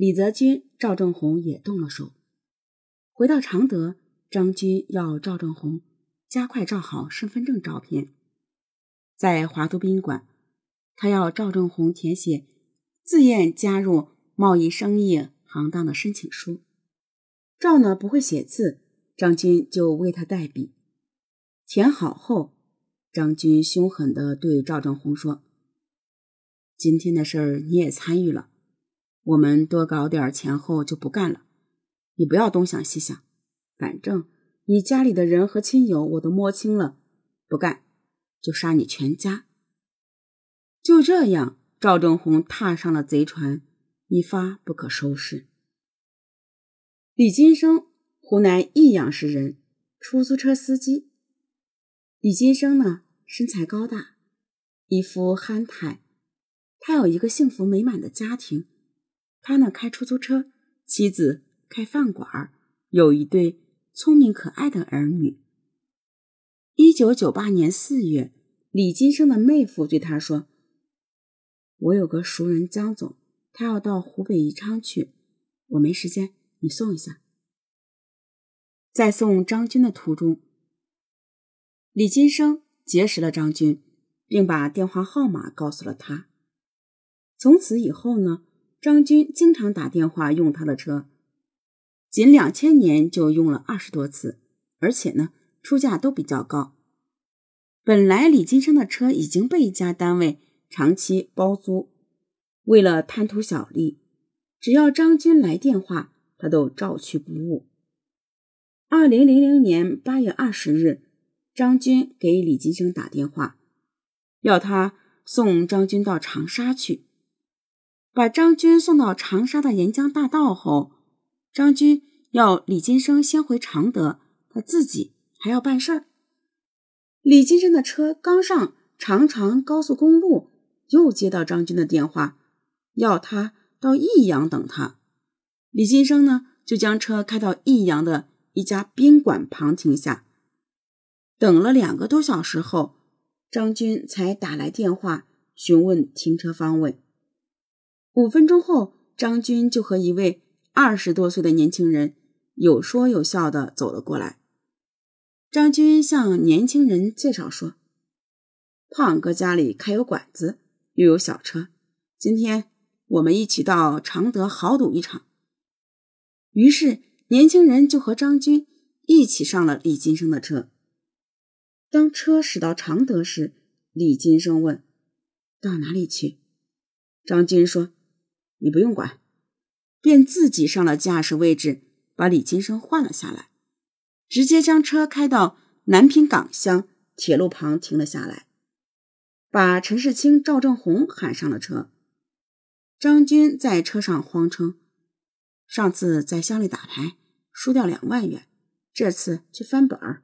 李泽君、赵正红也动了手。回到常德，张军要赵正红加快照好身份证照片。在华都宾馆，他要赵正红填写自愿加入贸易生意行当的申请书。赵呢不会写字，张军就为他代笔。填好后，张军凶狠地对赵正红说：“今天的事儿你也参与了，我们多搞点钱后就不干了。你不要东想西想，反正你家里的人和亲友我都摸清了，不干就杀你全家。”就这样，赵正红踏上了贼船，一发不可收拾。李金生，湖南益阳市人，出租车司机。李金生呢，身材高大，一副憨态。他有一个幸福美满的家庭，他呢开出租车，妻子开饭馆，有一对聪明可爱的儿女。一九九八年四月，李金生的妹夫对他说：“我有个熟人江总，他要到湖北宜昌去，我没时间，你送一下。”在送张军的途中。李金生结识了张军，并把电话号码告诉了他。从此以后呢，张军经常打电话用他的车，仅两千年就用了二十多次，而且呢，出价都比较高。本来李金生的车已经被一家单位长期包租，为了贪图小利，只要张军来电话，他都照去不误。二零零零年八月二十日。张军给李金生打电话，要他送张军到长沙去。把张军送到长沙的沿江大道后，张军要李金生先回常德，他自己还要办事儿。李金生的车刚上长长高速公路，又接到张军的电话，要他到益阳等他。李金生呢，就将车开到益阳的一家宾馆旁停下。等了两个多小时后，张军才打来电话询问停车方位。五分钟后，张军就和一位二十多岁的年轻人有说有笑的走了过来。张军向年轻人介绍说：“胖哥家里开有馆子，又有小车，今天我们一起到常德豪赌一场。”于是，年轻人就和张军一起上了李金生的车。当车驶到常德时，李金生问：“到哪里去？”张军说：“你不用管。”便自己上了驾驶位置，把李金生换了下来，直接将车开到南平港乡铁路旁停了下来，把陈世清、赵正红喊上了车。张军在车上谎称：“上次在乡里打牌输掉两万元，这次去翻本儿。”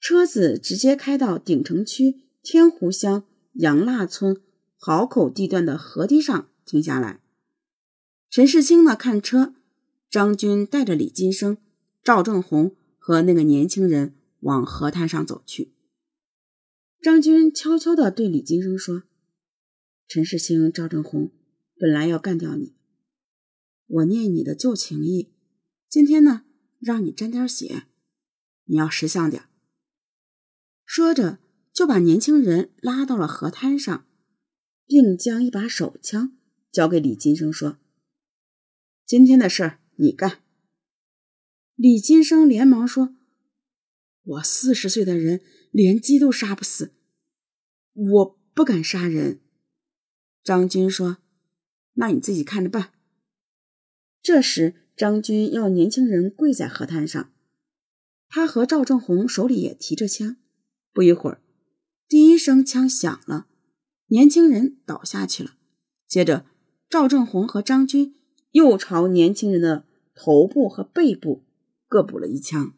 车子直接开到鼎城区天湖乡杨腊村壕口地段的河堤上停下来。陈世清呢看车，张军带着李金生、赵正红和那个年轻人往河滩上走去。张军悄悄地对李金生说：“陈世清、赵正红本来要干掉你，我念你的旧情谊，今天呢让你沾点血，你要识相点。”说着，就把年轻人拉到了河滩上，并将一把手枪交给李金生，说：“今天的事儿你干。”李金生连忙说：“我四十岁的人连鸡都杀不死，我不敢杀人。”张军说：“那你自己看着办。”这时，张军要年轻人跪在河滩上，他和赵正红手里也提着枪。不一会儿，第一声枪响了，年轻人倒下去了。接着，赵正红和张军又朝年轻人的头部和背部各补了一枪。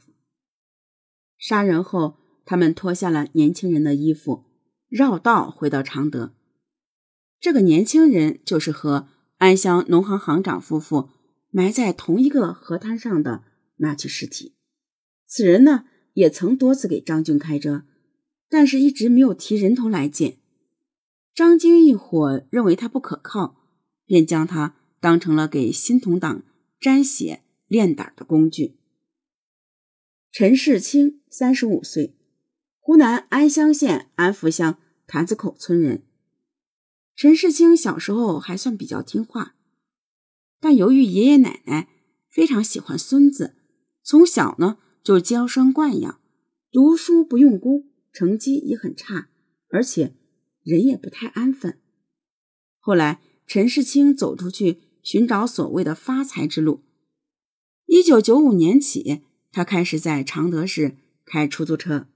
杀人后，他们脱下了年轻人的衣服，绕道回到常德。这个年轻人就是和安乡农行行长夫妇埋在同一个河滩上的那具尸体。此人呢，也曾多次给张军开车。但是，一直没有提人头来见。张军一伙认为他不可靠，便将他当成了给新同党沾血练胆的工具。陈世清，三十五岁，湖南安乡县安福乡坛子口村人。陈世清小时候还算比较听话，但由于爷爷奶奶非常喜欢孙子，从小呢就娇生惯养，读书不用功，成绩也很差，而且人也不太安分。后来，陈世清走出去。寻找所谓的发财之路。一九九五年起，他开始在常德市开出租车。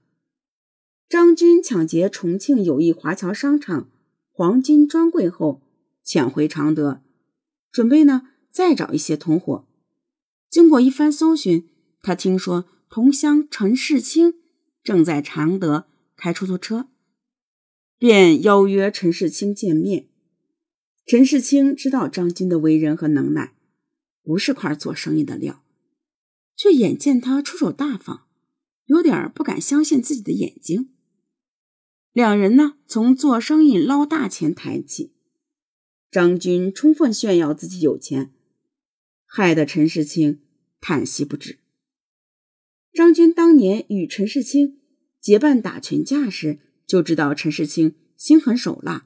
张军抢劫重庆友谊华侨商场黄金专柜后，潜回常德，准备呢再找一些同伙。经过一番搜寻，他听说同乡陈世清正在常德开出租车，便邀约陈世清见面。陈世清知道张军的为人和能耐，不是块做生意的料，却眼见他出手大方，有点不敢相信自己的眼睛。两人呢，从做生意捞大钱谈起，张军充分炫耀自己有钱，害得陈世清叹息不止。张军当年与陈世清结伴打群架时，就知道陈世清心狠手辣，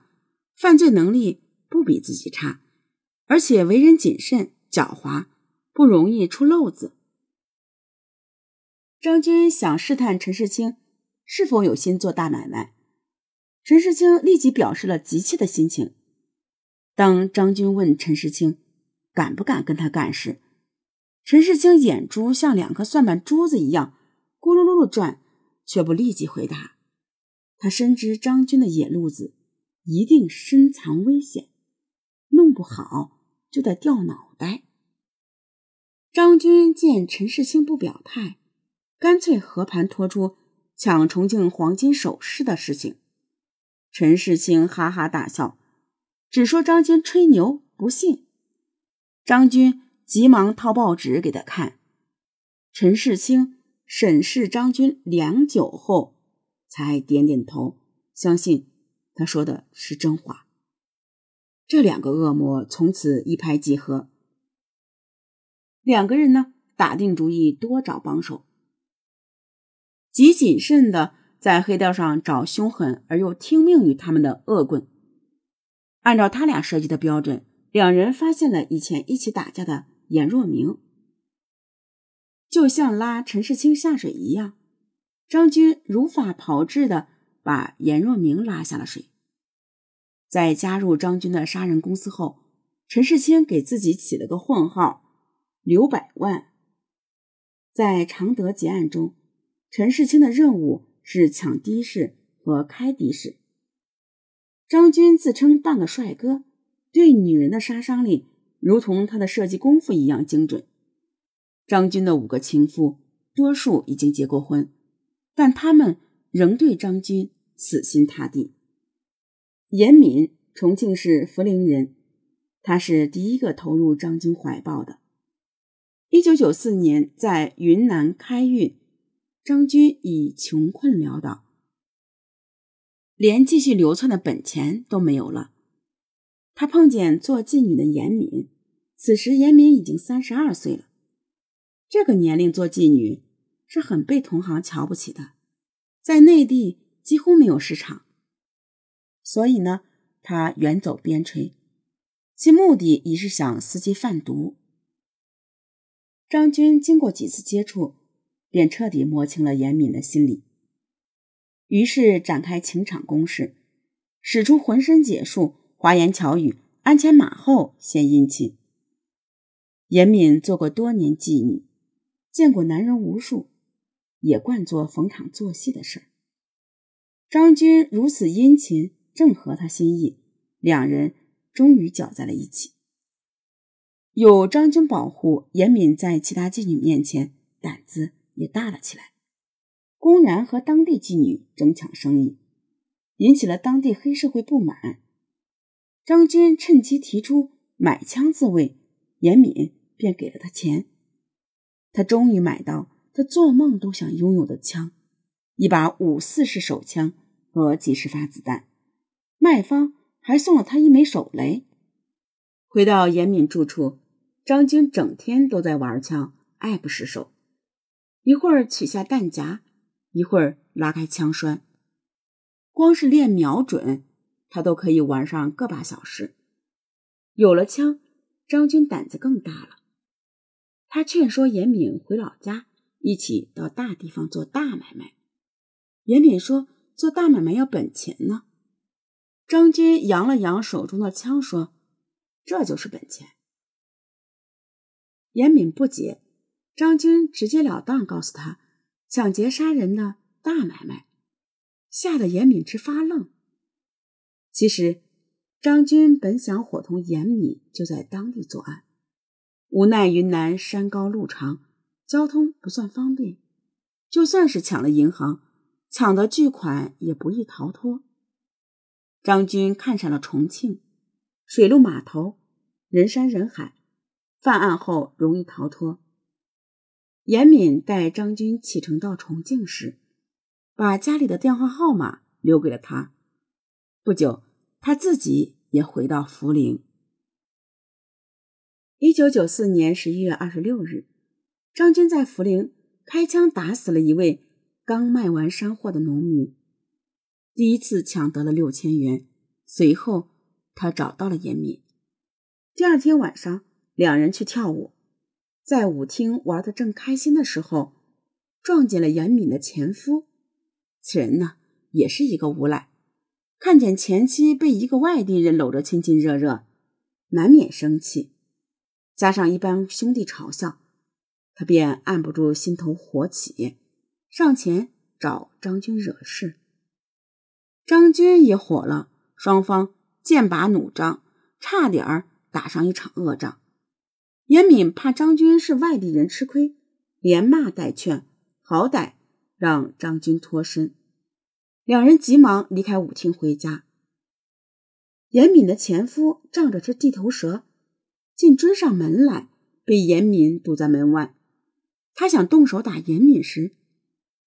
犯罪能力。不比自己差，而且为人谨慎狡猾，不容易出漏子。张军想试探陈世清是否有心做大买卖，陈世清立即表示了急切的心情。当张军问陈世清敢不敢跟他干时，陈世清眼珠像两颗算盘珠子一样咕噜噜的转，却不立即回答。他深知张军的野路子一定深藏危险。弄不好就得掉脑袋。张军见陈世清不表态，干脆和盘托出抢重庆黄金首饰的事情。陈世清哈哈大笑，只说张军吹牛不信。张军急忙掏报纸给他看。陈世清审视张军良久后，才点点头，相信他说的是真话。这两个恶魔从此一拍即合。两个人呢，打定主意多找帮手，极谨慎的在黑道上找凶狠而又听命于他们的恶棍。按照他俩设计的标准，两人发现了以前一起打架的严若明，就像拉陈世清下水一样，张军如法炮制的把严若明拉下了水。在加入张军的杀人公司后，陈世清给自己起了个混号“刘百万”。在常德劫案中，陈世清的任务是抢的士和开的士。张军自称半个帅哥，对女人的杀伤力如同他的设计功夫一样精准。张军的五个情妇，多数已经结过婚，但他们仍对张军死心塌地。严敏，重庆市涪陵人，他是第一个投入张军怀抱的。一九九四年在云南开运，张军已穷困潦倒，连继续流窜的本钱都没有了。他碰见做妓女的严敏，此时严敏已经三十二岁了。这个年龄做妓女是很被同行瞧不起的，在内地几乎没有市场。所以呢，他远走边陲，其目的已是想伺机贩毒。张军经过几次接触，便彻底摸清了严敏的心理，于是展开情场攻势，使出浑身解数，花言巧语，鞍前马后献殷勤。严敏做过多年妓女，见过男人无数，也惯做逢场作戏的事儿。张军如此殷勤。正合他心意，两人终于搅在了一起。有张军保护，严敏在其他妓女面前胆子也大了起来，公然和当地妓女争抢生意，引起了当地黑社会不满。张军趁机提出买枪自卫，严敏便给了他钱。他终于买到他做梦都想拥有的枪，一把五四式手枪和几十发子弹。卖方还送了他一枚手雷。回到严敏住处，张军整天都在玩枪，爱不释手。一会儿取下弹夹，一会儿拉开枪栓，光是练瞄准，他都可以玩上个把小时。有了枪，张军胆子更大了。他劝说严敏回老家，一起到大地方做大买卖。严敏说：“做大买卖要本钱呢。”张军扬了扬手中的枪，说：“这就是本钱。”严敏不解，张军直截了当告诉他：“抢劫杀人的大买卖。”吓得严敏直发愣。其实，张军本想伙同严敏就在当地作案。无奈云南山高路长，交通不算方便，就算是抢了银行，抢的巨款也不易逃脱。张军看上了重庆，水陆码头，人山人海，犯案后容易逃脱。严敏带张军启程到重庆时，把家里的电话号码留给了他。不久，他自己也回到涪陵。一九九四年十一月二十六日，张军在涪陵开枪打死了一位刚卖完山货的农民，第一次抢得了六千元。随后，他找到了严敏。第二天晚上，两人去跳舞，在舞厅玩的正开心的时候，撞见了严敏的前夫。此人呢，也是一个无赖，看见前妻被一个外地人搂着亲亲热热，难免生气。加上一帮兄弟嘲笑，他便按不住心头火起，上前找张军惹事。张军也火了，双方剑拔弩张，差点儿打上一场恶仗。严敏怕张军是外地人吃亏，连骂带劝，好歹让张军脱身。两人急忙离开舞厅回家。严敏的前夫仗着是地头蛇。竟追上门来，被严敏堵在门外。他想动手打严敏时，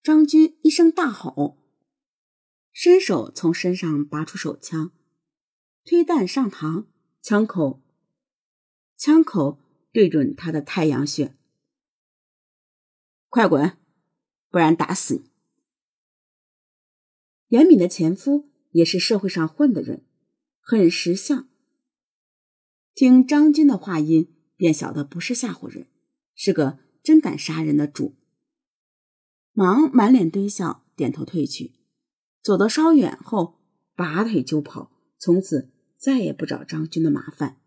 张军一声大吼，伸手从身上拔出手枪，推弹上膛，枪口枪口对准他的太阳穴。快滚，不然打死你！严敏的前夫也是社会上混的人，很识相。听张军的话音，便晓得不是吓唬人，是个真敢杀人的主。忙满脸堆笑，点头退去。走得稍远后，拔腿就跑，从此再也不找张军的麻烦。